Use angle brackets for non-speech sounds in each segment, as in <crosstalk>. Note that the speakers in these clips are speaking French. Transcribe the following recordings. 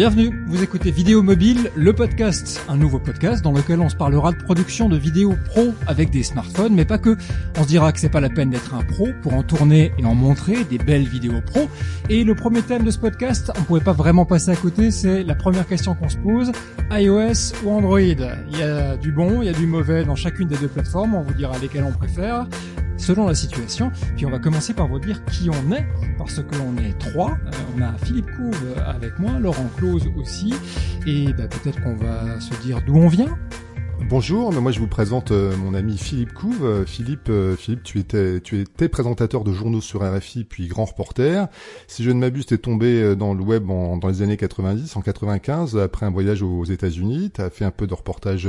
Bienvenue, vous écoutez Vidéo Mobile, le podcast, un nouveau podcast dans lequel on se parlera de production de vidéos pro avec des smartphones, mais pas que. On se dira que c'est pas la peine d'être un pro pour en tourner et en montrer des belles vidéos pro. Et le premier thème de ce podcast, on pouvait pas vraiment passer à côté, c'est la première question qu'on se pose, iOS ou Android? Il y a du bon, il y a du mauvais dans chacune des deux plateformes, on vous dira lesquelles on préfère selon la situation. Puis on va commencer par vous dire qui on est, parce qu'on est trois. Euh, on a Philippe Couve avec moi, Laurent Close aussi, et bah, peut-être qu'on va se dire d'où on vient. Bonjour, moi je vous présente euh, mon ami Philippe Couve. Euh, Philippe, euh, Philippe, tu étais, tu étais présentateur de journaux sur RFI puis grand reporter. Si je ne m'abuse, tu es tombé dans le web en, dans les années 90, en 95, après un voyage aux États-Unis. Tu as fait un peu de reportage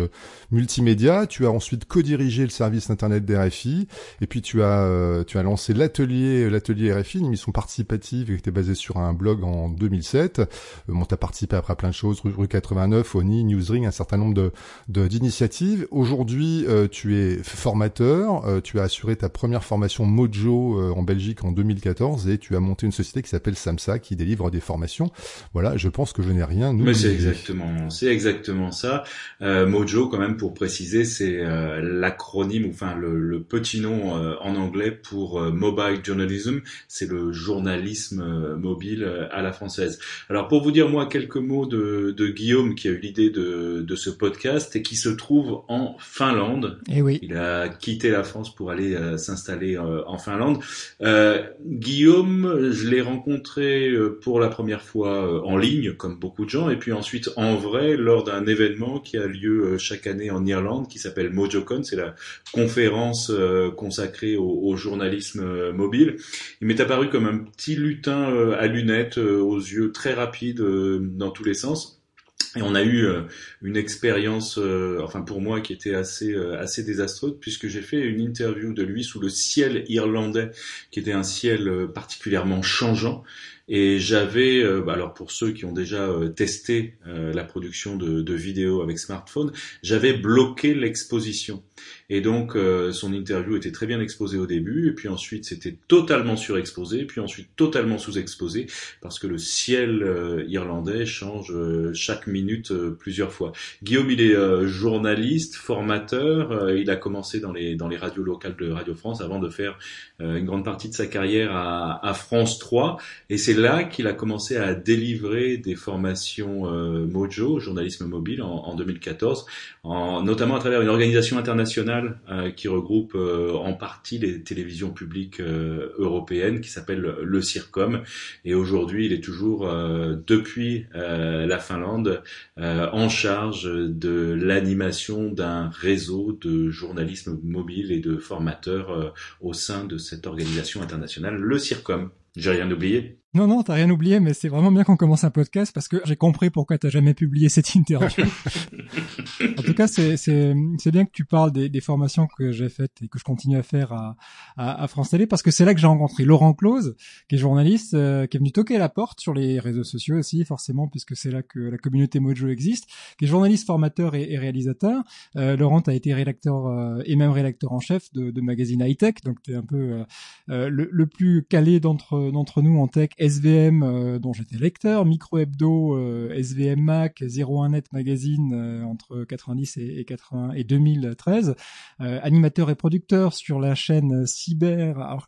multimédia. Tu as ensuite co-dirigé le service internet d'RFI et puis tu as, tu as lancé l'atelier, l'atelier RFI, une émission participative qui était basée sur un blog en 2007. Bon, tu as participé après à plein de choses, rue, 89, ONI, Newsring, un certain nombre de d'initiatives Aujourd'hui, euh, tu es formateur, euh, tu as assuré ta première formation Mojo euh, en Belgique en 2014 et tu as monté une société qui s'appelle Samsa qui délivre des formations. Voilà, je pense que je n'ai rien Mais c'est exactement, c'est exactement ça. Mojo, quand même, pour préciser, c'est l'acronyme, enfin le, le, petit nom en anglais pour Mobile Journalism. C'est le journalisme mobile à la française. Alors pour vous dire moi quelques mots de, de Guillaume qui a eu l'idée de, de ce podcast et qui se trouve en Finlande. Et eh oui. Il a quitté la France pour aller euh, s'installer euh, en Finlande. Euh, Guillaume, je l'ai rencontré pour la première fois en ligne, comme beaucoup de gens, et puis ensuite en vrai lors d'un événement qui a lieu chaque année en Irlande, qui s'appelle MojoCon. C'est la conférence consacrée au, au, journalisme mobile. Il m'est apparu comme un petit lutin à lunettes, aux yeux très rapides dans tous les sens et on a eu euh, une expérience, euh, enfin pour moi, qui était assez euh, assez désastreuse, puisque j'ai fait une interview de lui sous le ciel irlandais, qui était un ciel particulièrement changeant. Et j'avais, bah, alors pour ceux qui ont déjà testé la production de, de vidéos avec smartphone, j'avais bloqué l'exposition. Et donc euh, son interview était très bien exposée au début, et puis ensuite c'était totalement surexposé, puis ensuite totalement sous-exposé, parce que le ciel euh, irlandais change euh, chaque minute plusieurs fois. Guillaume, il est journaliste, formateur, il a commencé dans les, dans les radios locales de Radio France avant de faire une grande partie de sa carrière à, à France 3, et c'est là qu'il a commencé à délivrer des formations Mojo, journalisme mobile, en, en 2014, en, notamment à travers une organisation internationale euh, qui regroupe euh, en partie les télévisions publiques euh, européennes qui s'appelle le CIRCOM. Et aujourd'hui, il est toujours depuis la Finlande en charge de l'animation d'un réseau de journalisme mobile et de formateurs au sein de cette organisation internationale, le CIRCOM. J'ai rien oublié non, non, t'as rien oublié, mais c'est vraiment bien qu'on commence un podcast parce que j'ai compris pourquoi t'as jamais publié cette interview. <laughs> en tout cas, c'est bien que tu parles des, des formations que j'ai faites et que je continue à faire à à, à France Télé parce que c'est là que j'ai rencontré Laurent Close, qui est journaliste, euh, qui est venu toquer la porte sur les réseaux sociaux aussi, forcément, puisque c'est là que la communauté Mojo existe, qui est journaliste, formateur et, et réalisateur. Euh, Laurent a été rédacteur euh, et même rédacteur en chef de, de magazine high tech, donc t'es un peu euh, le, le plus calé d'entre nous en tech SVM euh, dont j'étais lecteur, Micro Hebdo, euh, SVM Mac, 01net Magazine euh, entre 90 et, 80 et 2013, animateur et producteur sur la chaîne Cyber. Alors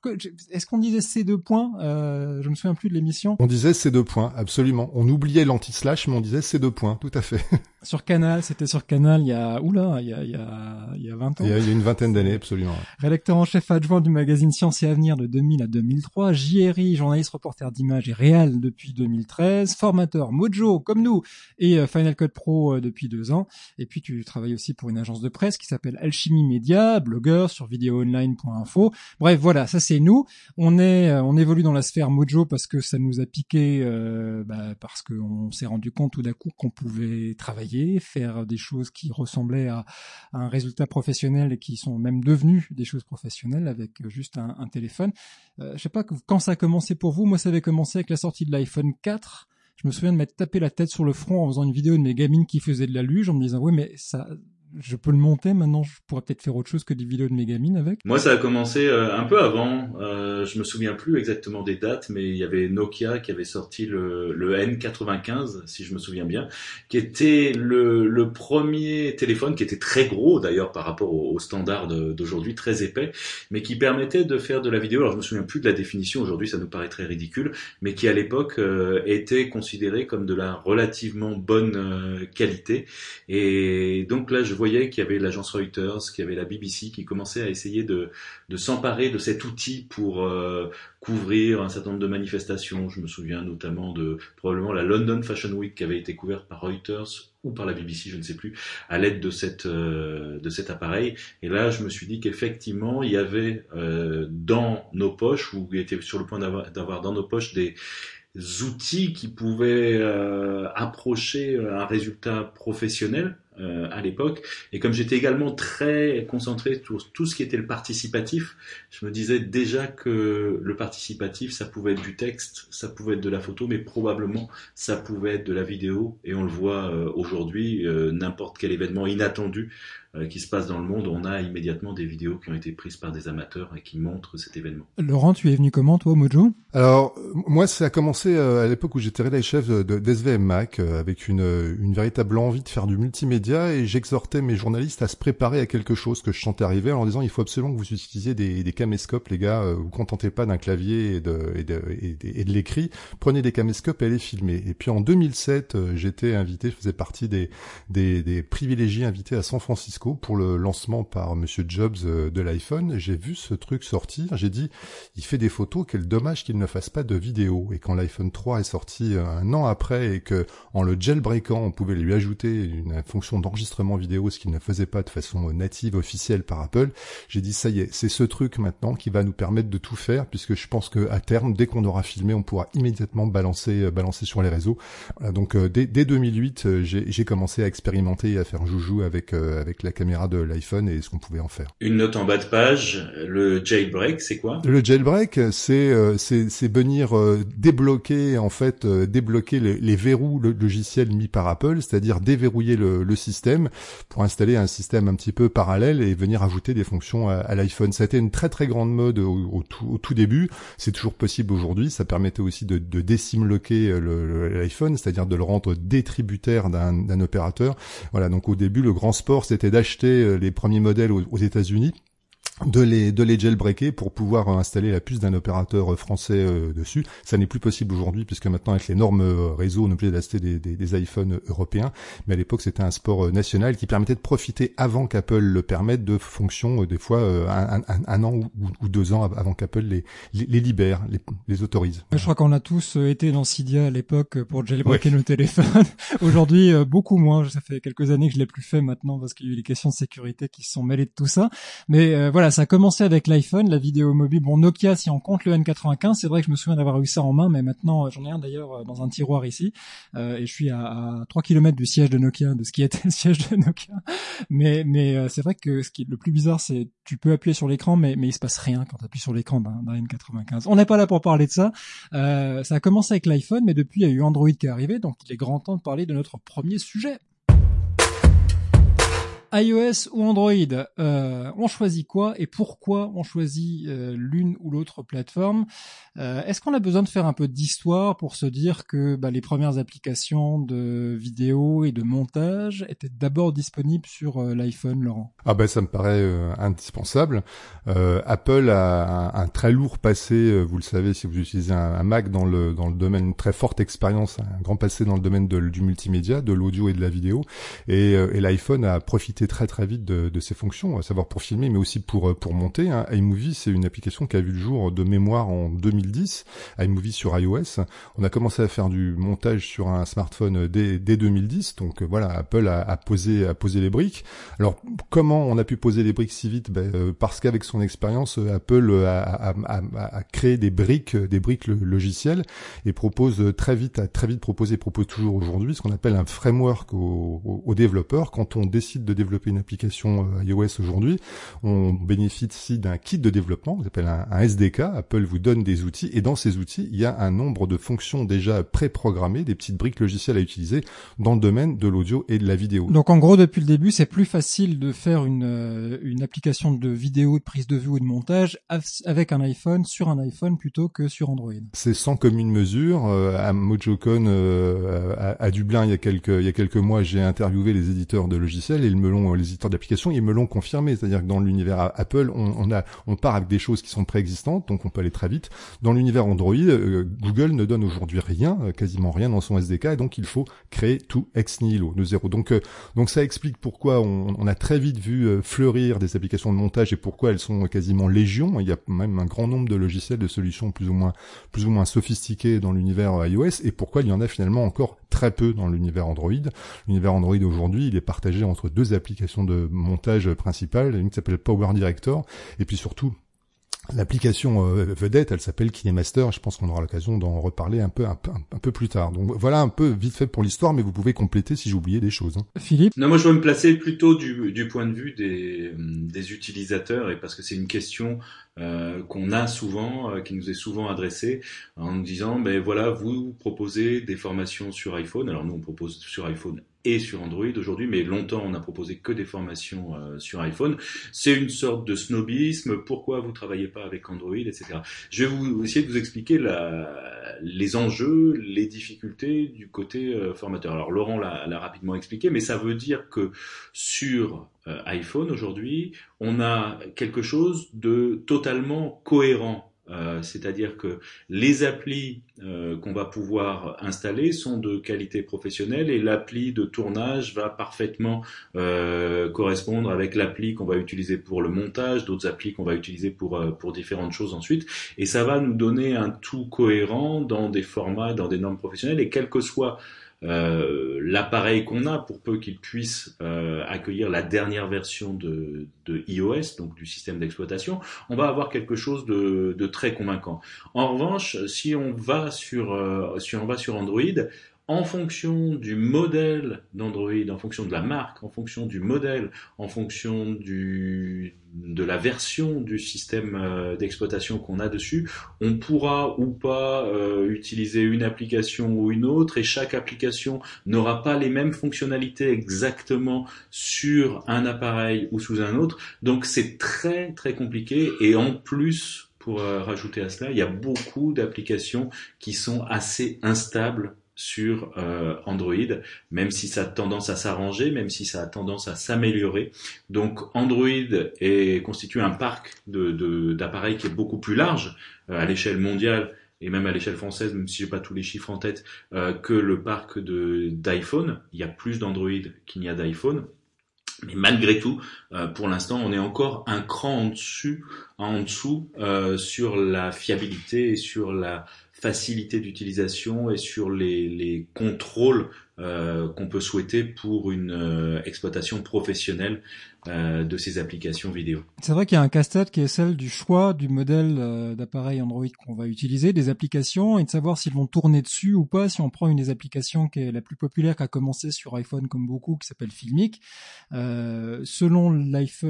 est-ce qu'on disait ces deux points Je me souviens plus de l'émission. On disait ces deux points, absolument. On oubliait l'anti-slash, mais on disait ces deux points, tout à fait. <laughs> sur Canal, c'était sur Canal il y a oula, il y a il y a, il y a 20 ans. Il y a, une vingtaine d'années, absolument. Rédacteur en chef adjoint du magazine Science et Avenir de 2000 à 2003, JRI, journaliste reporter d'image et depuis 2013, formateur Mojo comme nous et euh, Final Cut Pro euh, depuis deux ans. Et puis tu travailles aussi pour une agence de presse qui s'appelle Alchimie Media, blogueur sur vidéoonline.info. Bref, voilà, ça c'est nous. On est, euh, on évolue dans la sphère Mojo parce que ça nous a piqué, euh, bah, parce qu'on s'est rendu compte tout d'un coup qu'on pouvait travailler, faire des choses qui ressemblaient à, un résultat professionnel et qui sont même devenues des choses professionnelles avec juste un, un téléphone. Euh, je sais pas quand ça a commencé pour vous. Moi, ça avait commencé avec la sortie de l'iPhone 4. Je me souviens de m'être tapé la tête sur le front en faisant une vidéo de mes gamines qui faisaient de la luge en me disant, oui, mais ça, je peux le monter maintenant. Je pourrais peut-être faire autre chose que des vidéos de Megamine avec. Moi, ça a commencé euh, un peu avant. Euh, je me souviens plus exactement des dates, mais il y avait Nokia qui avait sorti le, le N95, si je me souviens bien, qui était le, le premier téléphone qui était très gros d'ailleurs par rapport au, au standard d'aujourd'hui, très épais, mais qui permettait de faire de la vidéo. Alors, je me souviens plus de la définition. Aujourd'hui, ça nous paraît très ridicule, mais qui à l'époque euh, était considéré comme de la relativement bonne euh, qualité. Et donc là, je voyais qu'il y avait l'agence Reuters, qu'il y avait la BBC qui commençait à essayer de, de s'emparer de cet outil pour euh, couvrir un certain nombre de manifestations. Je me souviens notamment de probablement la London Fashion Week qui avait été couverte par Reuters ou par la BBC, je ne sais plus, à l'aide de euh, de cet appareil. Et là, je me suis dit qu'effectivement, il y avait euh, dans nos poches, ou était sur le point d'avoir dans nos poches des outils qui pouvaient euh, approcher un résultat professionnel euh, à l'époque. Et comme j'étais également très concentré sur tout ce qui était le participatif, je me disais déjà que le participatif, ça pouvait être du texte, ça pouvait être de la photo, mais probablement ça pouvait être de la vidéo. Et on le voit euh, aujourd'hui, euh, n'importe quel événement inattendu euh, qui se passe dans le monde, on a immédiatement des vidéos qui ont été prises par des amateurs et qui montrent cet événement. Laurent, tu es venu comment toi, Mojo? Alors moi, ça a commencé euh, à l'époque où j'étais rédacteur chef de, d'SVM Mac euh, avec une, une véritable envie de faire du multimédia et j'exhortais mes journalistes à se préparer à quelque chose que je sentais arriver en disant il faut absolument que vous utilisiez des, des caméscopes, les gars, vous contentez pas d'un clavier et de, et de, et de, l'écrit, prenez des caméscopes et allez filmer. Et puis en 2007, j'étais invité, je faisais partie des, des, des privilégiés invités à San Francisco pour le lancement par Monsieur Jobs euh, de l'iPhone. J'ai vu ce truc sortir. J'ai dit, il fait des photos. Quel dommage qu'il ne fasse pas de vidéo. Et quand l'iPhone 3 est sorti euh, un an après et que en le jailbreakant, on pouvait lui ajouter une fonction d'enregistrement vidéo, ce qu'il ne faisait pas de façon native officielle par Apple, j'ai dit ça y est, c'est ce truc maintenant qui va nous permettre de tout faire, puisque je pense que à terme, dès qu'on aura filmé, on pourra immédiatement balancer, euh, balancer sur les réseaux. donc dès, dès 2008, j'ai commencé à expérimenter et à faire joujou avec avec la caméra de l'iPhone et ce qu'on pouvait en faire. Une note en bas de page, le jailbreak, c'est quoi? Le jailbreak, c'est euh, c'est venir euh, débloquer en fait euh, débloquer les, les verrous le logiciel mis par Apple, c'est-à-dire déverrouiller le, le, système pour installer un système un petit peu parallèle et venir ajouter des fonctions à, l'iPhone. Ça a été une très très grande mode au, tout, début. C'est toujours possible aujourd'hui. Ça permettait aussi de, de désimloquer l'iPhone, c'est-à-dire de le rendre détributaire d'un opérateur. Voilà. Donc au début, le grand sport, c'était d'acheter euh, les premiers modèles aux, États-Unis de les de les jailbreaker pour pouvoir installer la puce d'un opérateur français euh, dessus. Ça n'est plus possible aujourd'hui puisque maintenant avec les normes euh, réseau on est obligé d'acheter des, des, des, iPhones européens. Mais à l'époque c'était un sport national qui permettait de profiter avant qu'Apple le permette de fonctions des fois un, un, an ou, deux ans avant qu'Apple les, les, libère, les, les autorise. Je crois qu'on a tous été dans Cydia à l'époque pour jailbreaker nos téléphones. <laughs> aujourd'hui beaucoup moins. Ça fait quelques années que je l'ai plus fait maintenant parce qu'il y a eu les questions de sécurité qui se sont mêlées de tout ça. Mais voilà voilà, ça a commencé avec l'iPhone, la vidéo mobile. Bon, Nokia, si on compte le N95, c'est vrai que je me souviens d'avoir eu ça en main, mais maintenant, j'en ai un d'ailleurs euh, dans un tiroir ici, euh, et je suis à, à 3 km du siège de Nokia, de ce qui était <laughs> le siège de Nokia. Mais, mais euh, c'est vrai que ce qui est le plus bizarre, c'est tu peux appuyer sur l'écran, mais, mais il se passe rien quand tu appuies sur l'écran d'un N95. On n'est pas là pour parler de ça. Euh, ça a commencé avec l'iPhone, mais depuis, il y a eu Android qui est arrivé, donc il est grand temps de parler de notre premier sujet iOS ou Android, euh, on choisit quoi et pourquoi on choisit euh, l'une ou l'autre plateforme? Euh, Est-ce qu'on a besoin de faire un peu d'histoire pour se dire que bah, les premières applications de vidéo et de montage étaient d'abord disponibles sur l'iPhone, Laurent? Ah ben ça me paraît indispensable. Apple a un, très lourd passé, vous le savez si vous utilisez un, Mac dans le dans le domaine, une très forte expérience, un grand passé dans le domaine du multimédia, de l'audio et de la vidéo, et l'iPhone a profité très très vite de, ses fonctions, à savoir pour filmer, mais aussi pour euh, pour monter. Hein. iMovie, c'est une application qui a vu le jour de mémoire en 2010. iMovie sur iOS. On a commencé à faire du montage sur un smartphone dès, dès 2010. Donc euh, voilà, Apple a, posé a posé les briques. Alors comment on a pu poser les briques si vite? Ben, euh, Parce qu'avec son expérience, Apple a, a, a, créé des briques, des briques logicielles et propose très vite, a très vite proposé, propose toujours aujourd'hui ce qu'on appelle un framework aux, aux développeurs. Quand on décide de développer développer une application iOS aujourd'hui, on bénéficie d'un kit de développement, qu'on appelle un, SDK. Apple vous donne des outils et dans ces outils, il y a un nombre de fonctions déjà préprogrammées, des petites briques logicielles à utiliser dans le domaine de l'audio et de la vidéo. Donc en gros, depuis le début, c'est plus facile de faire une, euh, une application de vidéo, de prise de vue ou de montage avec un iPhone sur un iPhone plutôt que sur Android. C'est sans commune mesure. Euh, à MojoCon euh, à, Dublin, il y a quelques il y a quelques mois, j'ai interviewé les éditeurs de logiciels et ils me l'ont les éditeurs d'applications, ils me l'ont confirmé. C'est-à-dire que dans l'univers Apple, on, a on part avec des choses qui sont préexistantes, donc on peut aller très vite. Dans l'univers Android, Google ne donne aujourd'hui rien, quasiment rien dans son SDK, et donc il faut créer tout ex nihilo de zéro. Donc donc ça explique pourquoi on, on a très vite vu fleurir des applications de montage et pourquoi elles sont quasiment légion. Il y a même un grand nombre de logiciels, de solutions plus ou moins, plus ou moins sophistiquées dans l'univers iOS et pourquoi il y en a finalement encore très peu dans l'univers Android. L'univers Android aujourd'hui, il est partagé entre deux applications de montage principales, une qui s'appelle Power Director et puis surtout L'application euh, vedette, elle s'appelle KineMaster. Je pense qu'on aura l'occasion d'en reparler un peu, un peu, un peu plus tard. Donc voilà un peu vite fait pour l'histoire, mais vous pouvez compléter si oublié des choses. Hein. Philippe? Non, moi je veux me placer plutôt du, du point de vue des, des utilisateurs, et parce que c'est une question qu'on a souvent, euh, qui nous est souvent adressée, en nous disant, ben voilà, vous proposez des formations sur iPhone. Alors nous, on propose sur iPhone et sur Android aujourd'hui, mais longtemps on a proposé que des formations euh, sur iPhone. C'est une sorte de snobisme. Pourquoi vous travaillez pas avec Android, etc. Je vais vous essayer de vous expliquer la, les enjeux, les difficultés du côté euh, formateur. Alors Laurent l'a rapidement expliqué, mais ça veut dire que sur euh, iPhone aujourd'hui, on a quelque chose de totalement cohérent euh, c'est-à-dire que les applis euh, qu'on va pouvoir installer sont de qualité professionnelle et l'appli de tournage va parfaitement euh, correspondre avec l'appli qu'on va utiliser pour le montage, d'autres applis qu'on va utiliser pour, pour différentes choses ensuite. Et ça va nous donner un tout cohérent dans des formats, dans des normes professionnelles et quel que soit euh, l'appareil qu'on a pour peu qu'il puisse euh, accueillir la dernière version de, iOS, donc du système d'exploitation, on va avoir quelque chose de, très convaincant. En revanche, si on va sur, euh, si on va sur Android, en fonction du modèle d'Android, en fonction de la marque, en fonction du modèle, en fonction de la version du système euh, d'exploitation qu'on a dessus, on pourra ou pas euh, utiliser une application ou une autre et chaque application n'aura pas les mêmes fonctionnalités exactement sur un appareil ou sous un autre. Donc c'est très très compliqué et en plus pour euh, rajouter à cela, il y a beaucoup d'applications qui sont assez instables sur euh, Android, même si ça a tendance à s'arranger, même si ça a tendance à s'améliorer. Donc Android est constitue un parc d'appareils de, qui est beaucoup plus large euh, à l'échelle mondiale et même à l'échelle française, même si j'ai pas tous les chiffres en tête, euh, que le parc d'iPhone. Il y a plus d'Android qu'il n'y a d'iPhone. Mais malgré tout, pour l'instant, on est encore un cran en dessus, en dessous sur la fiabilité et sur la facilité d'utilisation et sur les, les contrôles euh, qu'on peut souhaiter pour une euh, exploitation professionnelle euh, de ces applications vidéo. C'est vrai qu'il y a un casse-tête qui est celle du choix du modèle euh, d'appareil Android qu'on va utiliser, des applications, et de savoir s'ils vont tourner dessus ou pas. Si on prend une des applications qui est la plus populaire, qui a commencé sur iPhone comme beaucoup, qui s'appelle Filmic, euh, selon le,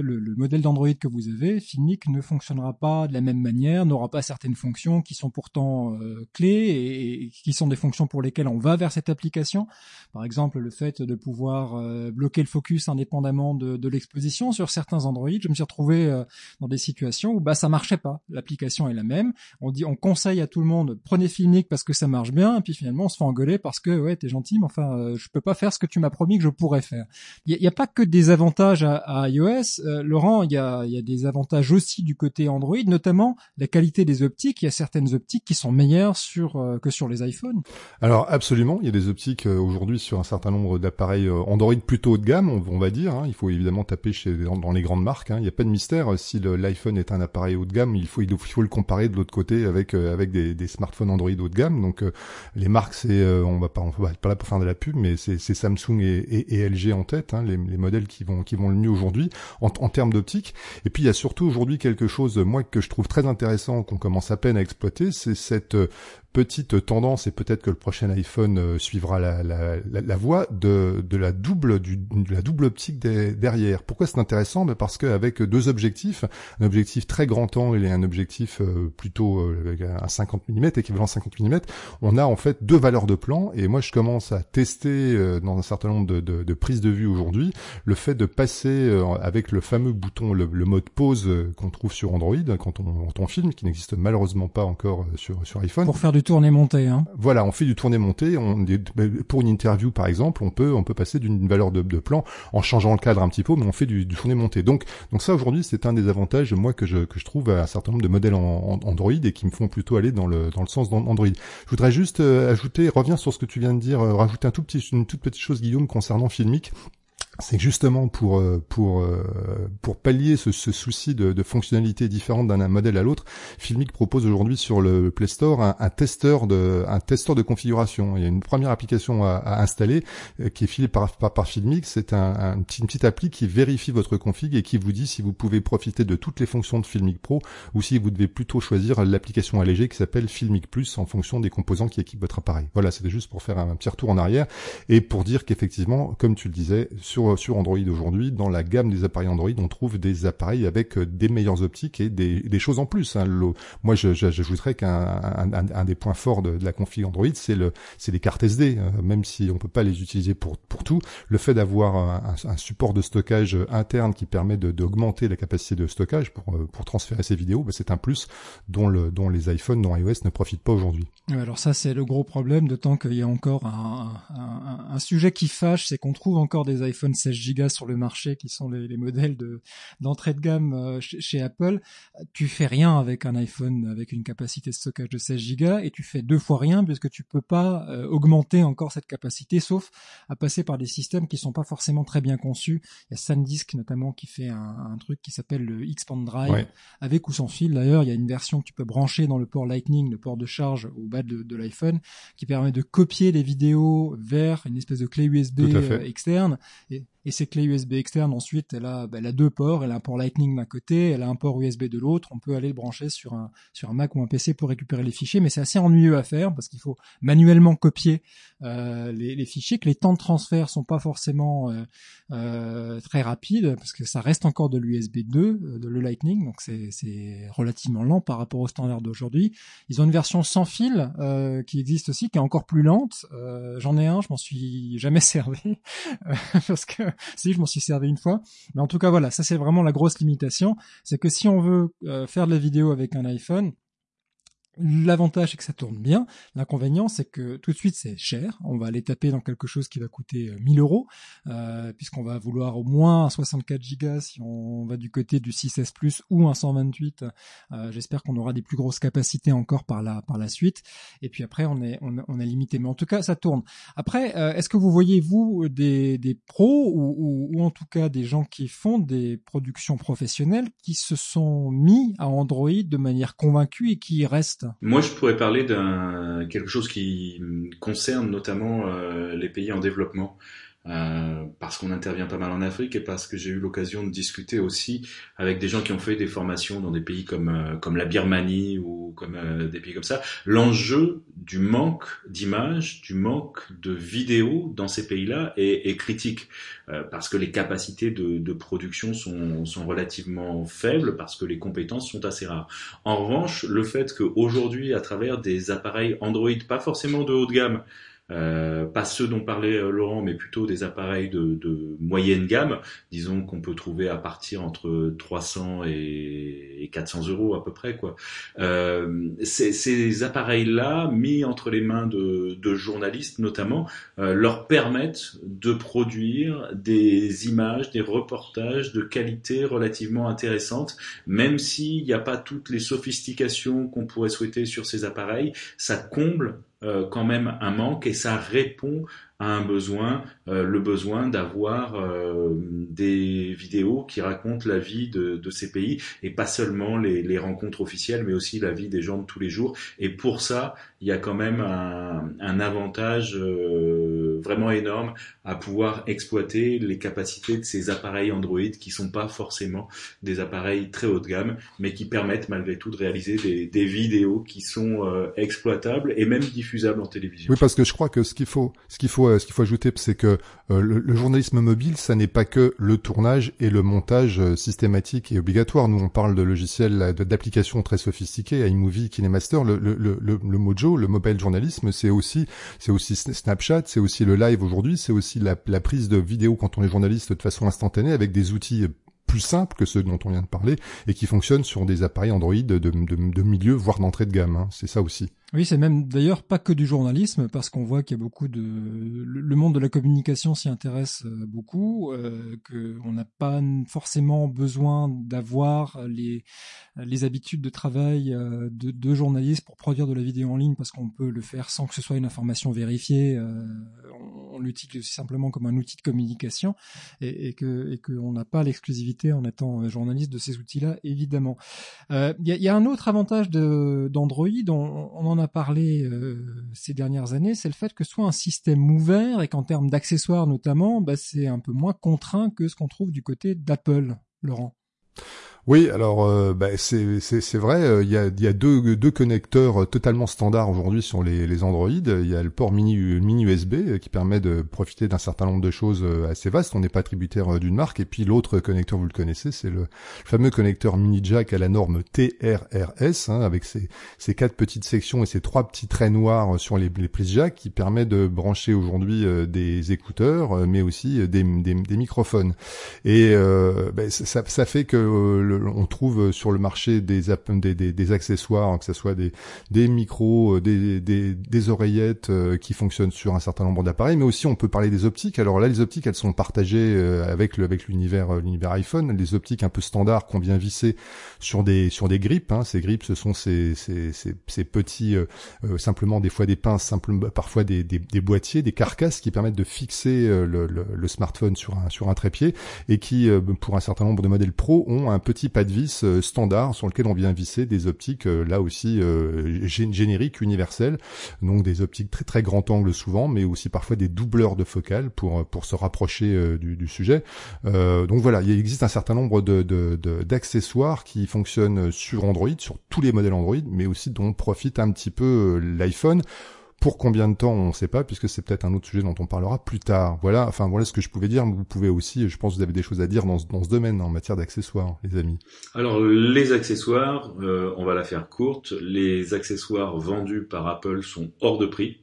le, modèle d'Android que vous avez, Filmic ne fonctionnera pas de la même manière, n'aura pas certaines fonctions qui sont pourtant clés et, qui sont des fonctions pour lesquelles on va vers cette application. Par exemple, le fait de pouvoir bloquer le focus indépendamment de, de l'exposition sur certains Android, je me suis retrouvé euh, dans des situations où bah ça marchait pas. L'application est la même. On dit, on conseille à tout le monde prenez Filmic parce que ça marche bien, puis finalement on se fait engueuler parce que ouais t'es gentil, mais enfin euh, je peux pas faire ce que tu m'as promis que je pourrais faire. Il y, a, pas que des avantages à, iOS, euh, Laurent. Il y a, y a des avantages aussi du côté Android, notamment la qualité des optiques. Il y a certaines optiques qui sont meilleures sur que sur les iPhones. Alors absolument, il y a des optiques aujourd'hui sur un certain nombre d'appareils Android plutôt haut de gamme, on, va dire. Hein. Il faut évidemment taper dans, les grandes marques. Hein. Il n'y a pas de mystère. Si l'iPhone est un appareil haut de gamme, il faut il faut le comparer de l'autre côté avec euh, avec des, smartphones Android haut de gamme. Donc euh, les marques, c'est euh, on va pas on va pas là pour faire de la pub, mais c'est Samsung et, LG en tête, hein, les, les, modèles qui vont qui vont le mieux aujourd'hui en, en termes d'optique. Et puis il y a surtout aujourd'hui quelque chose moi que je trouve très intéressant qu'on commence à peine à exploiter, c'est cette petite tendance et peut-être que le prochain iPhone euh, suivra la, la, la, voie de, de la double du, de la double optique derrière. Pourquoi c'est intéressant? Ben Parce qu'avec deux objectifs, un objectif très grand angle et un objectif euh, plutôt euh, à 50 mm, équivalent 50 mm, on a en fait deux valeurs de plan et moi je commence à tester dans un certain nombre de, de, de prises de vue aujourd'hui le fait de passer avec le fameux bouton, le, mode pause qu'on trouve sur Android quand on, quand on filme, qui n'existe malheureusement pas encore sur, sur iPhone. Pour faire tourner monté. Hein. Voilà, on fait du tourner monté. On, pour une interview par exemple, on peut on peut passer d'une valeur de, plan en changeant le cadre un petit peu, mais on fait du, du tourner monté. Donc donc ça aujourd'hui c'est un des avantages moi que je que je trouve à un certain nombre de modèles en, Android et qui me font plutôt aller dans le dans le sens d'Android. Je voudrais juste euh, ajouter, revenir sur ce que tu viens de dire, euh, rajouter un tout petit une toute petite chose Guillaume concernant Filmic c'est justement pour euh, pour euh, pour pallier ce, ce souci de, de fonctionnalités différentes d'un modèle à l'autre, Filmic propose aujourd'hui sur le Play Store un, un, testeur de un testeur de configuration. Il y a une première application à, à installer euh, qui est filée par par, par Filmic. C'est un, un une petite appli qui vérifie votre config et qui vous dit si vous pouvez profiter de toutes les fonctions de Filmic Pro ou si vous devez plutôt choisir l'application allégée qui s'appelle Filmic Plus en fonction des composants qui équipent votre appareil. Voilà, c'était juste pour faire un petit retour en arrière et pour dire qu'effectivement, comme tu le disais, sur sur, Android aujourd'hui, dans la gamme des appareils Android, on trouve des appareils avec euh, des meilleures optiques et des, choses en plus. Hein. moi, j'ajouterais qu'un un, un, des points forts de, la config Android, c'est le, c'est les cartes SD. Euh, même si on peut pas les utiliser pour tout, le fait d'avoir un, support de stockage interne qui permet d'augmenter la capacité de stockage pour euh, transférer ces vidéos, bah, c'est un plus dont les iPhones, dont iOS ne profitent pas aujourd'hui. Alors ça, c'est le gros problème, d'autant qu'il y a encore un, un, un sujet qui fâche, c'est qu'on trouve encore des iPhones 16 Go sur le marché, qui sont les, modèles de d'entrée de gamme euh, chez, Apple, tu fais rien avec un iPhone avec une capacité de stockage de 16 Go et tu fais deux fois rien puisque tu peux pas euh, augmenter encore cette capacité, sauf à passer par des systèmes qui sont pas forcément très bien conçus. Il y a SanDisk notamment qui fait un, truc qui s'appelle le Xpand Drive, avec ou sans fil. D'ailleurs, il y a une version que tu peux brancher dans le port Lightning, le port de charge au bas de, de l'iPhone, qui permet de copier les vidéos vers une espèce de clé USB euh, externe. Et et ces clés USB externes ensuite elle a, bah, elle a deux ports. Elle a un port Lightning d'un côté elle a un port USB de l'autre. On peut aller le brancher sur un sur un Mac ou un PC pour récupérer les fichiers mais c'est assez ennuyeux à faire parce qu'il faut manuellement copier euh, les, les, fichiers que les temps de transfert sont pas forcément euh, euh, très rapides parce que ça reste encore de l'USB 2 euh, de le Lightning. Donc c'est relativement lent par rapport au standard d'aujourd'hui. Ils ont une version sans fil euh, qui existe aussi qui est encore plus lente. J'en ai un je m'en suis jamais <laughs> servi parce que <laughs> si je m'en suis servi une fois. Mais en tout cas voilà, ça c'est vraiment la grosse limitation, c'est que si on veut euh, faire de la vidéo avec un iPhone, L'avantage, c'est que ça tourne bien. L'inconvénient, c'est que tout de suite, c'est cher. On va aller taper dans quelque chose qui va coûter 1000 euh, euros, euh, puisqu'on va vouloir au moins un 64 Go si on va du côté du 6S Plus ou un 128. Euh, J'espère qu'on aura des plus grosses capacités encore par la par la suite. Et puis après, on est on, est limité. Mais en tout cas, ça tourne. Après, euh, est-ce que vous voyez vous des pros ou en tout cas des gens qui font des productions professionnelles qui se sont mis à Android de manière convaincue et qui restent moi, je pourrais parler d'un quelque chose qui concerne notamment euh, les pays en développement. Euh, parce qu'on intervient pas mal en Afrique et parce que j'ai eu l'occasion de discuter aussi avec des gens qui ont fait des formations dans des pays comme euh, comme la Birmanie ou comme euh, des pays comme ça. L'enjeu du manque d'images, du manque de vidéos dans ces pays-là est, est, critique parce que les capacités de, de production sont, sont relativement faibles parce que les compétences sont assez rares. En revanche, le fait qu'aujourd'hui, à travers des appareils Android, pas forcément de haut de gamme, euh, pas ceux dont parlait euh, Laurent, mais plutôt des appareils de, de moyenne gamme, disons qu'on peut trouver à partir entre 300 et, 400 euros à peu près. quoi. Euh, ces, appareils-là, mis entre les mains de, de journalistes notamment, euh, leur permettent de produire des images, des reportages de qualité relativement intéressante, même s'il n'y a pas toutes les sophistications qu'on pourrait souhaiter sur ces appareils, ça comble quand même un manque et ça répond à un besoin, euh, le besoin d'avoir euh, des vidéos qui racontent la vie de, de ces pays et pas seulement les, les, rencontres officielles, mais aussi la vie des gens de tous les jours. Et pour ça, il y a quand même un, un avantage vraiment énorme à pouvoir exploiter les capacités de ces appareils Android qui sont pas forcément des appareils très haut de gamme, mais qui permettent malgré tout de réaliser des, des vidéos qui sont exploitables et même diffusables en télévision. Oui, parce que je crois que ce qu'il faut, ce qu'il faut, ce qu'il faut ajouter, c'est que le, le, journalisme mobile, ça n'est pas que le tournage et le montage systématique et obligatoire. Nous, on parle de logiciels, d'applications très sophistiquées, iMovie, KineMaster. Le, le, le, Mojo, le mobile journalisme, c'est aussi, c'est aussi Snapchat, c'est aussi le live aujourd'hui, c'est aussi la, la prise de vidéo quand on est journaliste de façon instantanée avec des outils plus simples que ceux dont on vient de parler et qui fonctionnent sur des appareils Android de, milieu, voire d'entrée de gamme. Hein. C'est ça aussi. Oui, c'est même d'ailleurs pas que du journalisme, parce qu'on voit qu'il y a beaucoup de le monde de la communication s'y intéresse euh, beaucoup, euh, qu'on n'a pas forcément besoin d'avoir les les habitudes de travail euh, de, de journalistes pour produire de la vidéo en ligne, parce qu'on peut le faire sans que ce soit une information vérifiée. Euh, l'utilise simplement comme un outil de communication, et, et que et qu'on n'a pas l'exclusivité en étant journaliste de ces outils-là, évidemment. Il y a, y, a, un autre avantage d'Android, on, on en a parlé euh, ces dernières années, c'est le fait que ce soit un système ouvert et qu'en termes d'accessoires notamment, bah, c'est un peu moins contraint que ce qu'on trouve du côté d'Apple, Laurent. Oui, alors euh, bah, c'est c'est vrai. Euh, il y a y a deux deux connecteurs totalement standards aujourd'hui sur les les Android. Il y a le port mini mini USB euh, qui permet de profiter d'un certain nombre de choses assez vastes. On n'est pas tributaire d'une marque. Et puis l'autre connecteur, vous le connaissez, c'est le fameux connecteur mini jack à la norme TRRS hein, avec ses ces quatre petites sections et ces trois petits traits noirs sur les, les prises jack qui permet de brancher aujourd'hui des écouteurs, mais aussi des des, des microphones. Et bah, ça ça fait que on trouve sur le marché des, des, des, accessoires, hein, que ce soit des, des micros, euh, des, oreillettes euh, qui fonctionnent sur un certain nombre d'appareils, mais aussi on peut parler des optiques. Alors là, les optiques, elles sont partagées euh, avec avec l'univers l'univers iPhone. Les optiques un peu standards qu'on vient visser sur des sur des grippes. Hein. Ces grippes, ce sont ces ces, petits simplement des fois des pinces, simplement parfois des, des, des, boîtiers, des carcasses qui permettent de fixer le, le, le, smartphone sur un sur un trépied et qui, pour un certain nombre de modèles pro, ont un petit pas de vis euh, standard sur lequel on vient visser des optiques euh, là aussi euh, génériques, universelles, donc des optiques très très grand angle souvent, mais aussi parfois des doubleurs de focale pour pour se rapprocher du, du, sujet. donc voilà, il existe un certain nombre de d'accessoires qui fonctionnent sur Android, sur tous les modèles Android, mais aussi dont profite un petit peu l'iPhone. Pour combien de temps, on ne sait pas, puisque c'est peut-être un autre sujet dont on parlera plus tard. Voilà, enfin voilà ce que je pouvais dire. Vous pouvez aussi, je pense, que vous avez des choses à dire dans ce, dans ce domaine en matière d'accessoires, les amis. Alors les accessoires, euh, on va la faire courte. Les accessoires vendus par Apple sont hors de prix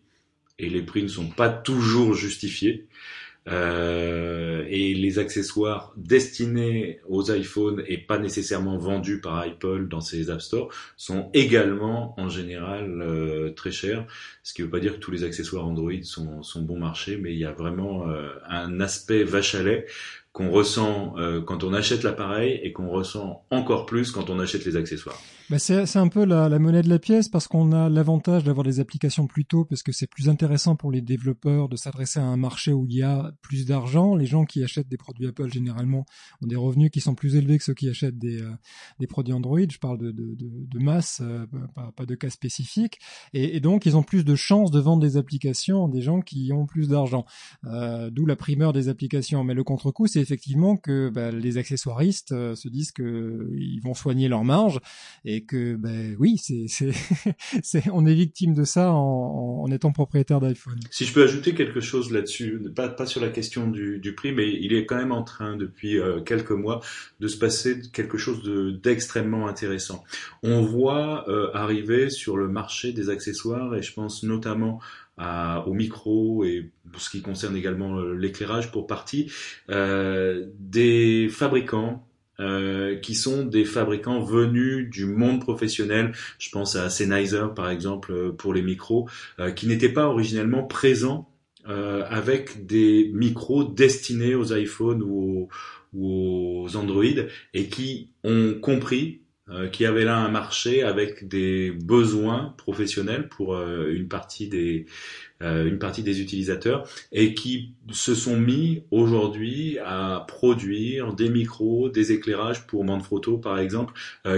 et les prix ne sont pas toujours justifiés. Euh, et les accessoires destinés aux iPhones et pas nécessairement vendus par Apple dans ses App Store sont également en général euh, très chers. Ce qui ne veut pas dire que tous les accessoires Android sont, bon marché, mais il y a vraiment euh, un aspect vache à lait qu'on ressent euh, quand on achète l'appareil et qu'on ressent encore plus quand on achète les accessoires. Bah c'est un peu la, la, monnaie de la pièce parce qu'on a l'avantage d'avoir des applications plus tôt parce que c'est plus intéressant pour les développeurs de s'adresser à un marché où il y a plus d'argent. Les gens qui achètent des produits Apple généralement ont des revenus qui sont plus élevés que ceux qui achètent des, euh, des produits Android. Je parle de, de, de, de masse, euh, pas, pas, de cas spécifiques. Et, donc ils ont plus de chances de vendre des applications à des gens qui ont plus d'argent. Euh, D'où la primeur des applications. Mais le contre-coup, c'est effectivement que bah, les accessoiristes euh, se disent que ils vont soigner leur marge et que ben oui, c'est <laughs> c'est on est victime de ça en, en étant propriétaire d'iPhone. Si je peux ajouter quelque chose là-dessus, pas pas sur la question du, du prix, mais il est quand même en train depuis euh, quelques mois de se passer quelque chose de d'extrêmement intéressant. On voit euh, arriver sur le marché des accessoires et je pense notamment à, au micro et ce qui concerne également euh, l'éclairage pour partie, euh, des fabricants euh, qui sont des fabricants venus du monde professionnel. Je pense à Sennheiser par exemple euh, pour les micros, euh, qui n'étaient pas originellement présents avec des micros destinés aux iPhones ou ou aux Android et qui ont compris euh, qui avait là un marché avec des besoins professionnels pour euh, une partie des euh, une partie des utilisateurs et qui se sont mis aujourd'hui à produire des micros, des éclairages pour Manfrotto par exemple,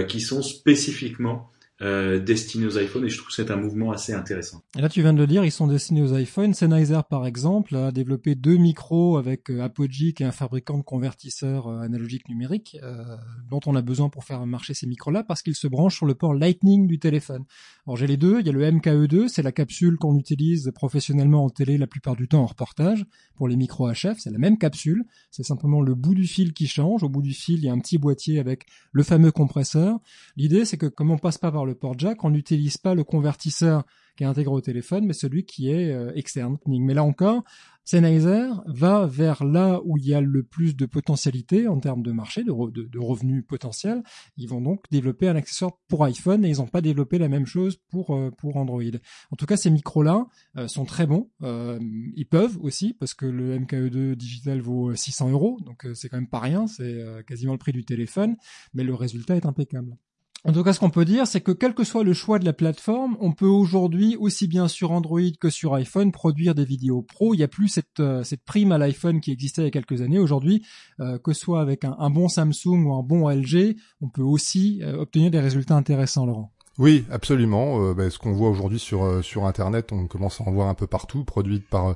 qui sont spécifiquement euh, destinés aux iPhones et je trouve que c'est un mouvement assez intéressant. Et là, tu viens de le dire, ils sont destinés aux iPhones. Sennheiser, par exemple, a développé deux micros avec euh, Apogee, qui est un fabricant de convertisseurs euh, analogiques numériques, euh, dont on a besoin pour faire marcher ces micros-là, parce qu'ils se branchent sur le port Lightning du téléphone. Alors j'ai les deux, il y a le MKE2, c'est la capsule qu'on utilise professionnellement en télé la plupart du temps en reportage, pour les micros HF, c'est la même capsule, c'est simplement le bout du fil qui change, au bout du fil il y a un petit boîtier avec le fameux compresseur. L'idée c'est que comme on passe pas par le port jack, on n'utilise pas le convertisseur qui est intégré au téléphone, mais celui qui est euh, externe. Mais là encore, Sennheiser va vers là où il y a le plus de potentialité en termes de marché, de, revenus potentiels. Ils vont donc développer un accessoire pour iPhone et ils n'ont pas développé la même chose pour euh, pour Android. En tout cas, ces micros-là euh, sont très bons. ils peuvent aussi parce que le MKE2 digital vaut 600 euros, donc c'est quand même pas rien, c'est quasiment le prix du téléphone, mais le résultat est impeccable. En tout cas, ce qu'on peut dire, c'est que quel que soit le choix de la plateforme, on peut aujourd'hui, aussi bien sur Android que sur iPhone, produire des vidéos pro. Il n'y a plus cette, euh, cette prime à l'iPhone qui existait il y a quelques années. Aujourd'hui, euh, que ce soit avec un, bon Samsung ou un bon LG, on peut aussi euh, obtenir des résultats intéressants, Laurent. Oui, absolument. Ben, ce qu'on voit aujourd'hui sur sur Internet, on commence à en voir un peu partout, produites par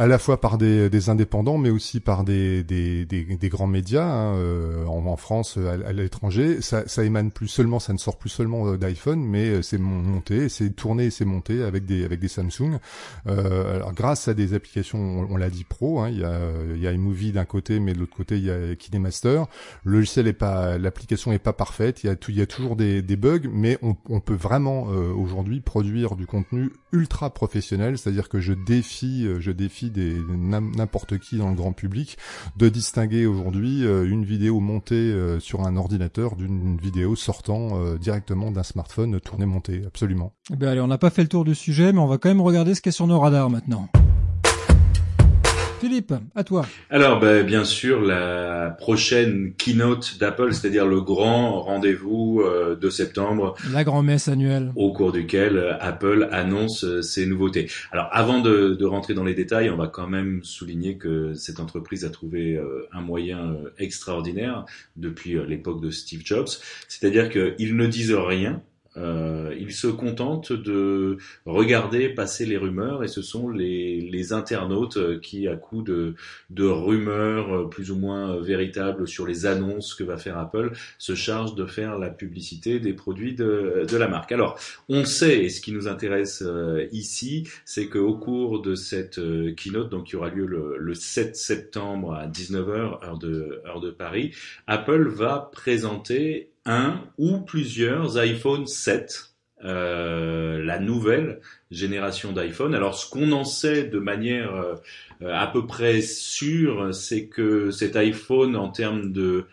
à la fois par des, des indépendants, mais aussi par des, des, des, des grands médias hein, euh, en, en, France, à, l'étranger. Ça, ça émane plus seulement, ça ne sort plus seulement euh, d'iPhone, mais euh, c'est monté, c'est tourné, c'est monté avec des avec des Samsung. Euh, alors grâce à des applications, on, l'a dit pro, hein, il y a il y a iMovie d'un côté, mais de l'autre côté il y a KineMaster. Le logiciel est pas, l'application est pas parfaite. Il y a y a toujours des, des bugs, mais on, on peut vraiment aujourd'hui produire du contenu ultra professionnel, c'est-à-dire que je défie, je défie n'importe qui dans le grand public de distinguer aujourd'hui euh, une vidéo montée euh, sur un ordinateur d'une vidéo sortant euh, directement d'un smartphone tourné monté. Absolument. Eh bien, allez, on n'a pas fait le tour du sujet, mais on va quand même regarder ce qu'il y a sur nos radars maintenant. Philippe, à toi. Alors, ben, bien sûr, la prochaine keynote d'Apple, c'est-à-dire le grand rendez-vous euh, de septembre. La grand-messe annuelle. Au cours duquel euh, Apple annonce euh, ses nouveautés. Alors, avant de, de, rentrer dans les détails, on va quand même souligner que cette entreprise a trouvé un moyen extraordinaire depuis l'époque de Steve Jobs. C'est-à-dire qu'ils ne disent rien, euh, ils se contentent de regarder passer les rumeurs et ce sont les, les internautes qui, à coup de, de, rumeurs plus ou moins véritables sur les annonces que va faire Apple, se chargent de faire la publicité des produits de, de la marque. Alors, on sait, et ce qui nous intéresse euh, ici, c'est qu'au cours de cette euh, keynote, donc qui aura lieu le, le 7 septembre à 19h, heure de, heure de Paris, Apple va présenter un ou plusieurs iPhone 7, euh, la nouvelle génération d'iPhone. Alors ce qu'on en sait de manière euh, à peu près sûre, c'est que cet iPhone en termes de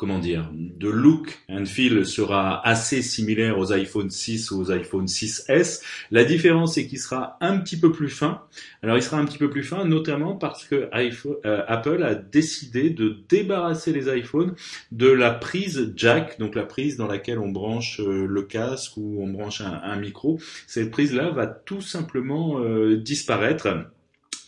comment dire, de look and feel sera assez similaire aux iPhone 6 ou aux iPhone 6S. La différence est qu'il sera un petit peu plus fin. Alors il sera un petit peu plus fin, notamment parce que euh, Apple a décidé de débarrasser les iPhones de la prise jack, donc la prise dans laquelle on branche euh, le casque ou on branche un, micro. Cette prise-là va tout simplement euh, disparaître.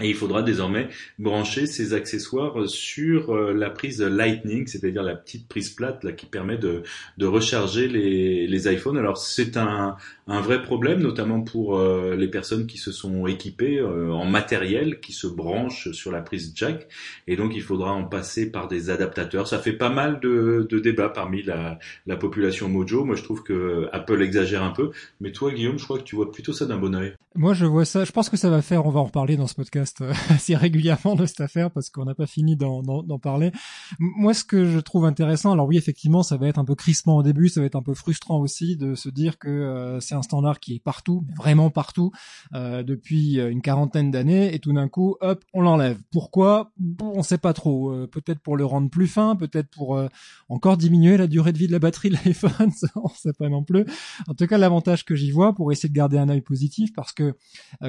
Et il faudra désormais brancher ces accessoires sur euh, la prise Lightning, c'est-à-dire la petite prise plate là qui permet de, de recharger les, les iPhones. Alors c'est un, un vrai problème, notamment pour euh, les personnes qui se sont équipées euh, en matériel, qui se branchent sur la prise jack, et donc il faudra en passer par des adaptateurs. Ça fait pas mal de, de débats parmi la, la population Mojo. Moi je trouve que Apple exagère un peu, mais toi Guillaume, je crois que tu vois plutôt ça d'un bon oeil. Moi je vois ça, je pense que ça va faire, on va en reparler dans ce podcast euh, <laughs> assez régulièrement de cette affaire parce qu'on n'a pas fini d'en parler. Moi, ce que je trouve intéressant, alors oui, effectivement, ça va être un peu crispant au début, ça va être un peu frustrant aussi de se dire que euh, c'est un standard qui est partout, vraiment partout, euh, depuis une quarantaine d'années, et tout d'un coup, hop, on l'enlève. Pourquoi? On sait pas trop. peut-être pour le rendre plus fin, peut-être pour encore diminuer la durée de vie de la batterie de l'iPhone, <laughs> on sait pas non plus. En tout cas, l'avantage que j'y vois, pour essayer de garder un œil positif, parce que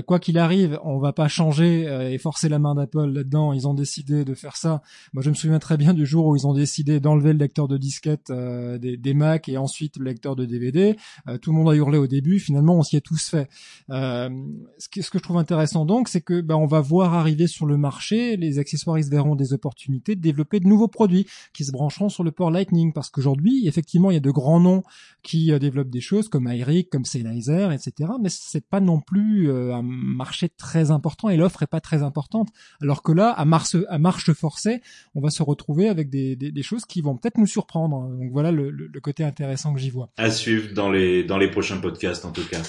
quoi qu'il arrive, on va pas changer euh, et forcer la main d'Apple là-dedans. Ils ont décidé de faire ça. Moi, je me souviens très bien du jour où ils ont décidé d'enlever le lecteur de disquette euh, des, des Mac et ensuite le lecteur de DVD. tout le monde a hurlé au début. Finalement, on s'y est tous fait. ce, que, ce que je trouve intéressant donc, c'est que ben, on va voir arriver sur le marché, les accessoires verront des opportunités de développer de nouveaux produits qui se brancheront sur le port Lightning, parce qu'aujourd'hui, effectivement, il y a de grands noms qui développent des choses comme iRig, comme Sennheiser, etc. Mais c'est pas non plus un marché très important et l'offre est pas très importante. Alors que là, à marche, à marche forcée, on va se retrouver avec des, des, choses qui vont peut-être nous surprendre. Donc voilà le, côté intéressant que j'y vois. À suivre dans les dans les prochains podcasts en tout cas.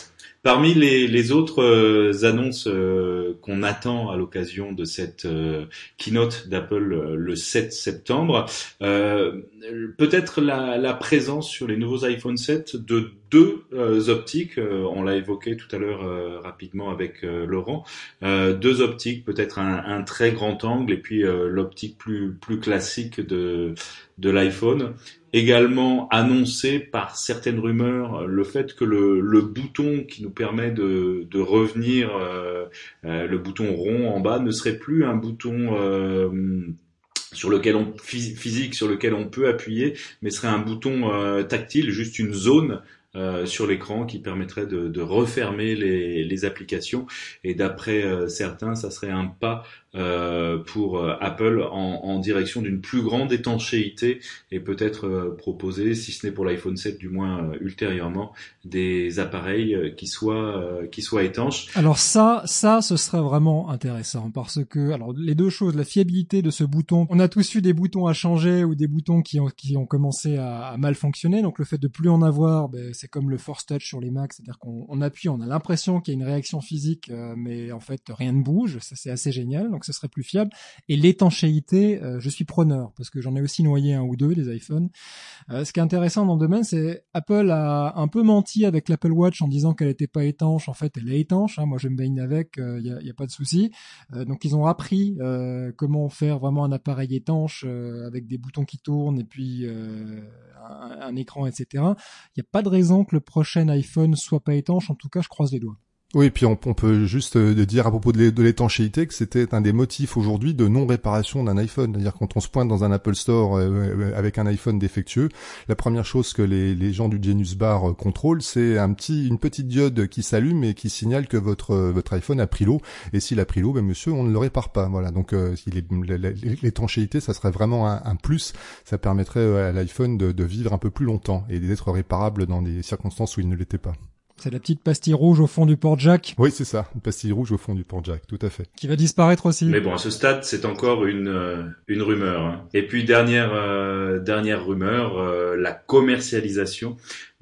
Parmi les, les autres euh, annonces euh, qu'on attend à l'occasion de cette euh, keynote d'Apple le 7 septembre, peut-être la, la, présence sur les nouveaux iPhone 7 de deux optiques. on l'a évoqué tout à l'heure rapidement avec Laurent. deux optiques, peut-être un, un, très grand angle et puis l'optique plus plus classique de de l'iPhone également annoncé par certaines rumeurs le fait que le, le bouton qui nous permet de, de revenir, euh, euh, le bouton rond en bas, ne serait plus un bouton euh, sur lequel on physique sur lequel on peut appuyer, mais serait un bouton tactile, juste une zone sur l'écran qui permettrait de, refermer les, les, applications. Et d'après certains, ça serait un pas euh, pour euh, Apple en, en direction d'une plus grande étanchéité et peut-être euh, proposer, si ce n'est pour l'iPhone 7 du moins ultérieurement, des appareils qui soient qui soient étanches. Alors ça, ça, ce serait vraiment intéressant parce que alors les deux choses, la fiabilité de ce bouton, on a tous eu des boutons à changer ou des boutons qui ont qui ont commencé à, à mal fonctionner, donc le fait de plus en avoir, ben, c'est comme le Force Touch sur les Macs, c'est-à-dire qu'on appuie, on a l'impression qu'il y a une réaction physique, mais en fait rien ne bouge, ça c'est assez génial. Ce serait plus fiable. Et l'étanchéité, euh, je suis preneur parce que j'en ai aussi noyé un ou deux des iPhones. Euh, ce qui est intéressant dans le domaine, c'est Apple a un peu menti avec l'Apple Watch en disant qu'elle n'était pas étanche. En fait, elle est étanche. Hein. Moi, je me baigne avec, il euh, n'y a, y a, pas de souci. donc, ils ont appris comment faire vraiment un appareil étanche avec des boutons qui tournent et puis un, un, écran, etc. Il n'y a pas de raison que le prochain iPhone soit pas étanche. En tout cas, je croise les doigts. Oui, puis on, peut juste euh, dire à propos de l'étanchéité que c'était un des motifs aujourd'hui de non-réparation d'un iPhone. C'est-à-dire quand on se pointe dans un Apple Store euh, euh, avec un iPhone défectueux, la première chose que les, gens du Genius Bar contrôlent, c'est un petit, une petite diode qui s'allume et qui signale que votre iPhone a pris l'eau. Et s'il a pris l'eau, ben monsieur, on ne le répare pas. Voilà. Donc l'étanchéité, ça serait vraiment un, plus. Ça permettrait à l'iPhone de vivre un peu plus longtemps et d'être réparable dans des circonstances où il ne l'était pas. C'est la petite pastille rouge au fond du port jack. Oui, c'est ça, une pastille rouge au fond du port jack, tout à fait. Qui va disparaître aussi. Mais bon, à ce stade, c'est encore une euh, une rumeur. Hein. Et puis dernière euh, dernière rumeur, euh, la commercialisation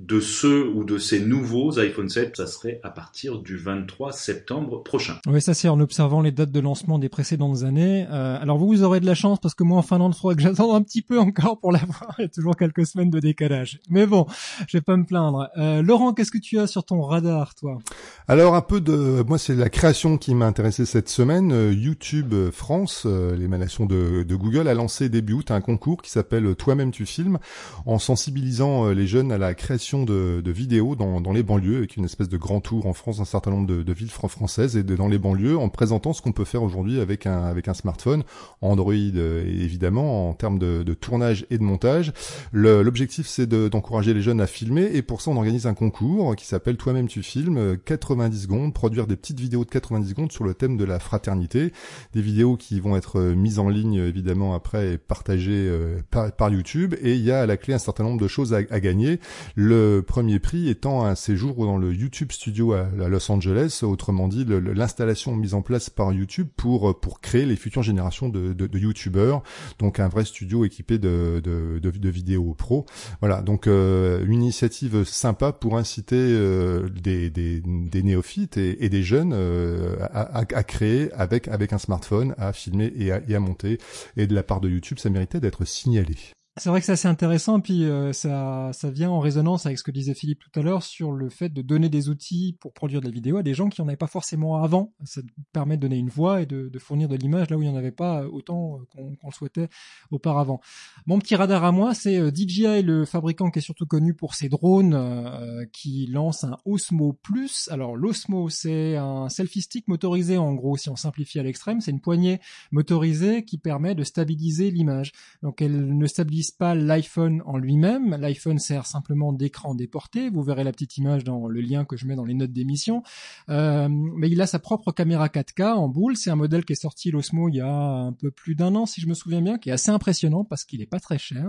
de ceux ou de ces nouveaux iPhone 7, ça serait à partir du 23 septembre prochain. Oui, ça c'est en observant les dates de lancement des précédentes années. Euh, alors vous, vous aurez de la chance parce que moi en Finlande, il faudrait que j'attende un petit peu encore pour l'avoir. <laughs> Il y a toujours quelques semaines de décalage. Mais bon, je vais pas me plaindre. Euh, Laurent, qu'est-ce que tu as sur ton radar, toi? Alors un peu de, moi c'est la création qui m'a intéressé cette semaine. Euh, YouTube France, l'émanation de, de Google, a lancé début août un concours qui s'appelle Toi-même tu filmes, en sensibilisant les jeunes à la création de, vidéos dans, les banlieues, avec une espèce de grand tour en France, un certain nombre de, villes françaises et dans les banlieues, en présentant ce qu'on peut faire aujourd'hui avec un, avec un smartphone, Android euh, évidemment, en termes de, tournage et de montage. L'objectif, c'est d'encourager les jeunes à filmer, et pour ça, on organise un concours qui s'appelle Toi-même tu filmes, 90 secondes, produire des petites vidéos de 90 secondes sur le thème de la fraternité, des vidéos qui vont être euh, mises en ligne évidemment après et partagées euh, par, YouTube, et il y a à la clé un certain nombre de choses à, à gagner. Le premier prix étant un séjour dans le YouTube Studio à, Los Angeles, autrement dit l'installation mise en place par YouTube pour pour créer les futures générations de, de, de YouTubeurs, donc un vrai studio équipé de, de, vidéos pro. Voilà, donc euh, une initiative sympa pour inciter euh, des, des, néophytes et, des jeunes euh, à, créer avec avec un smartphone, à filmer et à monter. Et de la part de YouTube, ça méritait d'être signalé. C'est vrai que c'est assez intéressant, puis euh, ça, ça vient en résonance avec ce que disait Philippe tout à l'heure sur le fait de donner des outils pour produire de la vidéo à des gens qui n'en avaient pas forcément avant. Ça permet de donner une voix et de, de fournir de l'image là où il n'y en avait pas autant euh, qu'on qu'on le souhaitait auparavant. Mon petit radar à moi, c'est euh, DJI, le fabricant qui est surtout connu pour ses drones, euh, qui lance un Osmo Plus. Alors l'Osmo, c'est un selfie stick motorisé en gros, si on simplifie à l'extrême, c'est une poignée motorisée qui permet de stabiliser l'image. Donc elle ne stabilise pas l'iPhone en lui-même. L'iPhone sert simplement d'écran déporté. Vous verrez la petite image dans le lien que je mets dans les notes d'émission. Euh, mais il a sa propre caméra 4K en boule. C'est un modèle qui est sorti l'Osmo il y a un peu plus d'un an, si je me souviens bien, qui est assez impressionnant parce qu'il est pas très cher.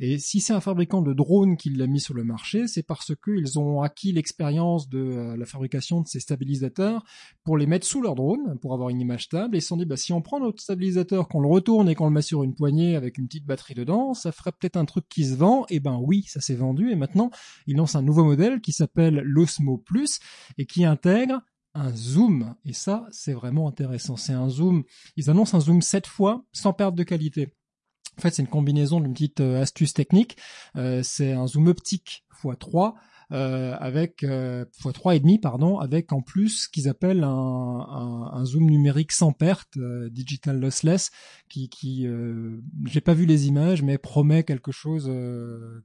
Et si c'est un fabricant de drones qui l'a mis sur le marché, c'est parce qu'ils ont acquis l'expérience de euh, la fabrication de ces stabilisateurs pour les mettre sous leur drone, pour avoir une image stable. Et ils se sont dit, bah, si on prend notre stabilisateur, qu'on le retourne et qu'on le met sur une poignée avec une petite batterie dedans, ça ferait peut-être un truc qui se vend. Et ben oui, ça s'est vendu. Et maintenant, ils lancent un nouveau modèle qui s'appelle l'Osmo Plus et qui intègre un zoom. Et ça, c'est vraiment intéressant. C'est un zoom. Ils annoncent un zoom 7 fois sans perte de qualité. En fait, c'est une combinaison d'une petite euh, astuce technique. Euh, c'est un zoom optique x3 euh, avec euh, x3 et demi pardon, avec en plus ce qu'ils appellent un, un, zoom numérique sans perte, euh, digital lossless, qui, qui euh, j'ai pas vu les images, mais promet quelque chose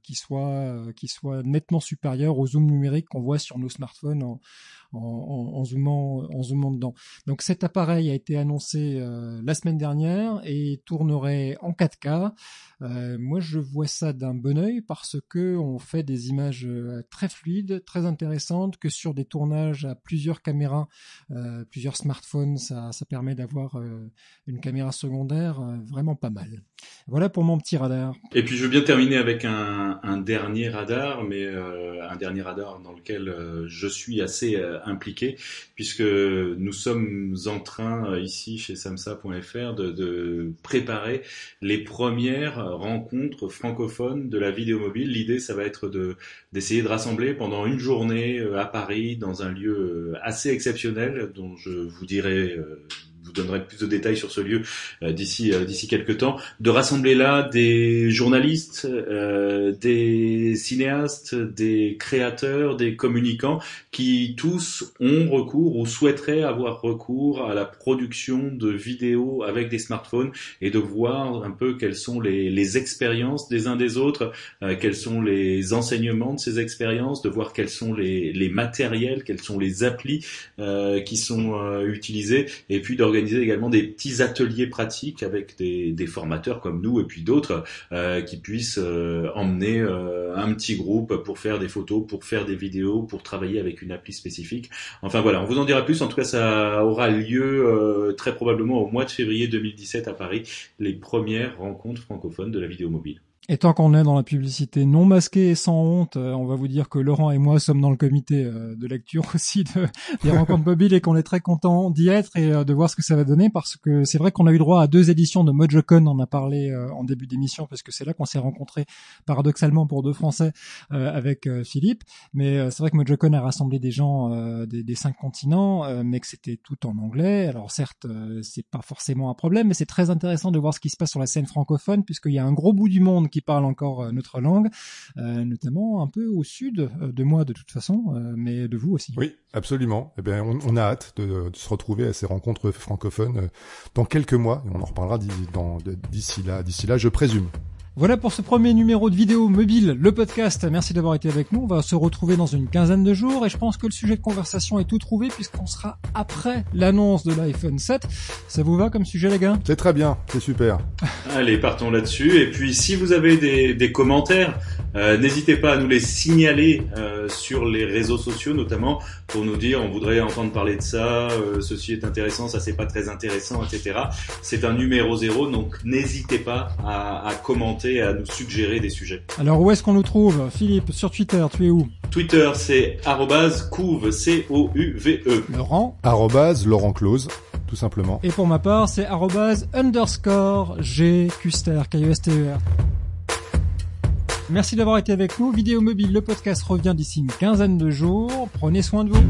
qui soit qui soit nettement supérieur au zoom numérique qu'on voit sur nos smartphones en, en, en, zoomant, en zoomant dedans. Donc cet appareil a été annoncé euh, la semaine dernière et tournerait en 4K. Euh, moi, je vois ça d'un bon oeil parce que on fait des images euh, très fluides, très intéressantes, que sur des tournages à plusieurs caméras, euh, plusieurs smartphones, ça, ça permet d'avoir euh, une caméra secondaire euh, vraiment pas mal. Voilà pour mon petit radar. Et puis je veux bien terminer avec un, un dernier radar, mais un dernier radar dans lequel je suis assez impliqué, puisque nous sommes en train ici chez samsa.fr de, préparer les premières rencontre francophone de la vidéo mobile. L'idée, ça va être de d'essayer de rassembler pendant une journée euh, à Paris dans un lieu euh, assez exceptionnel dont je vous dirai euh, vous donnerai plus de détails sur ce lieu euh, d'ici euh, d'ici quelques temps, de rassembler là des journalistes, euh, des cinéastes, des créateurs, des communicants qui tous ont recours ou souhaiteraient avoir recours à la production de vidéos avec des smartphones et de voir un peu quelles sont les, les expériences des uns des autres, euh, quels sont les enseignements de ces expériences, de voir quels sont les, les matériels, quels sont les applis euh, qui sont euh, utilisés et puis d'organiser organiser également des petits ateliers pratiques avec des, des formateurs comme nous et puis d'autres euh, qui puissent euh, emmener euh, un petit groupe pour faire des photos, pour faire des vidéos, pour travailler avec une appli spécifique. Enfin voilà, on vous en dira plus. En tout cas, ça aura lieu très probablement au mois de février 2017 à Paris, les premières rencontres francophones de la vidéo mobile. Et tant qu'on est dans la publicité non masquée et sans honte, euh, on va vous dire que Laurent et moi sommes dans le comité euh, de lecture <laughs> aussi de, des rencontres mobiles et qu'on est très content d'y être et euh, de voir ce que ça va donner parce que c'est vrai qu'on a eu droit à deux éditions de MojoCon, on en a parlé en début d'émission parce que c'est là qu'on s'est rencontrés paradoxalement pour deux Français avec Philippe. Mais c'est vrai que MojoCon a rassemblé des gens des, des, cinq continents, mais que c'était tout en anglais. Alors certes, c'est pas forcément un problème, mais c'est très intéressant de voir ce qui se passe sur la scène francophone puisqu'il y a un gros bout du monde qui parlent encore euh, notre langue, euh, notamment un peu au sud euh, de moi de toute façon, mais de vous aussi. Oui, absolument. Eh bien, on, a hâte de, de, se retrouver à ces rencontres francophones dans quelques mois, et on en reparlera d'ici là, d'ici là, je présume. Voilà pour ce premier numéro de vidéo mobile, le podcast. Merci d'avoir été avec nous. On va se retrouver dans une quinzaine de jours et je pense que le sujet de conversation est tout trouvé puisqu'on sera après l'annonce de l'iPhone 7. Ça vous va comme sujet les gars? C'est très bien, c'est super. <laughs> Allez, partons là-dessus. Et puis si vous avez des, des commentaires, euh, n'hésitez pas à nous les signaler euh, sur les réseaux sociaux notamment pour nous dire on voudrait entendre parler de ça, euh, ceci est intéressant, ça c'est pas très intéressant, etc. C'est un numéro zéro, donc n'hésitez pas à, à commenter et à nous suggérer des sujets. Alors où est-ce qu'on nous trouve? Philippe, sur Twitter, tu es où? Twitter, c'est couve, C-O-U-V-E. Laurent? Laurent Close, tout simplement. Et pour ma part, c'est underscore G Custer, K-U-S-T-E-R. Merci d'avoir été avec nous. Vidéo mobile, le podcast revient d'ici une quinzaine de jours. Prenez soin de vous.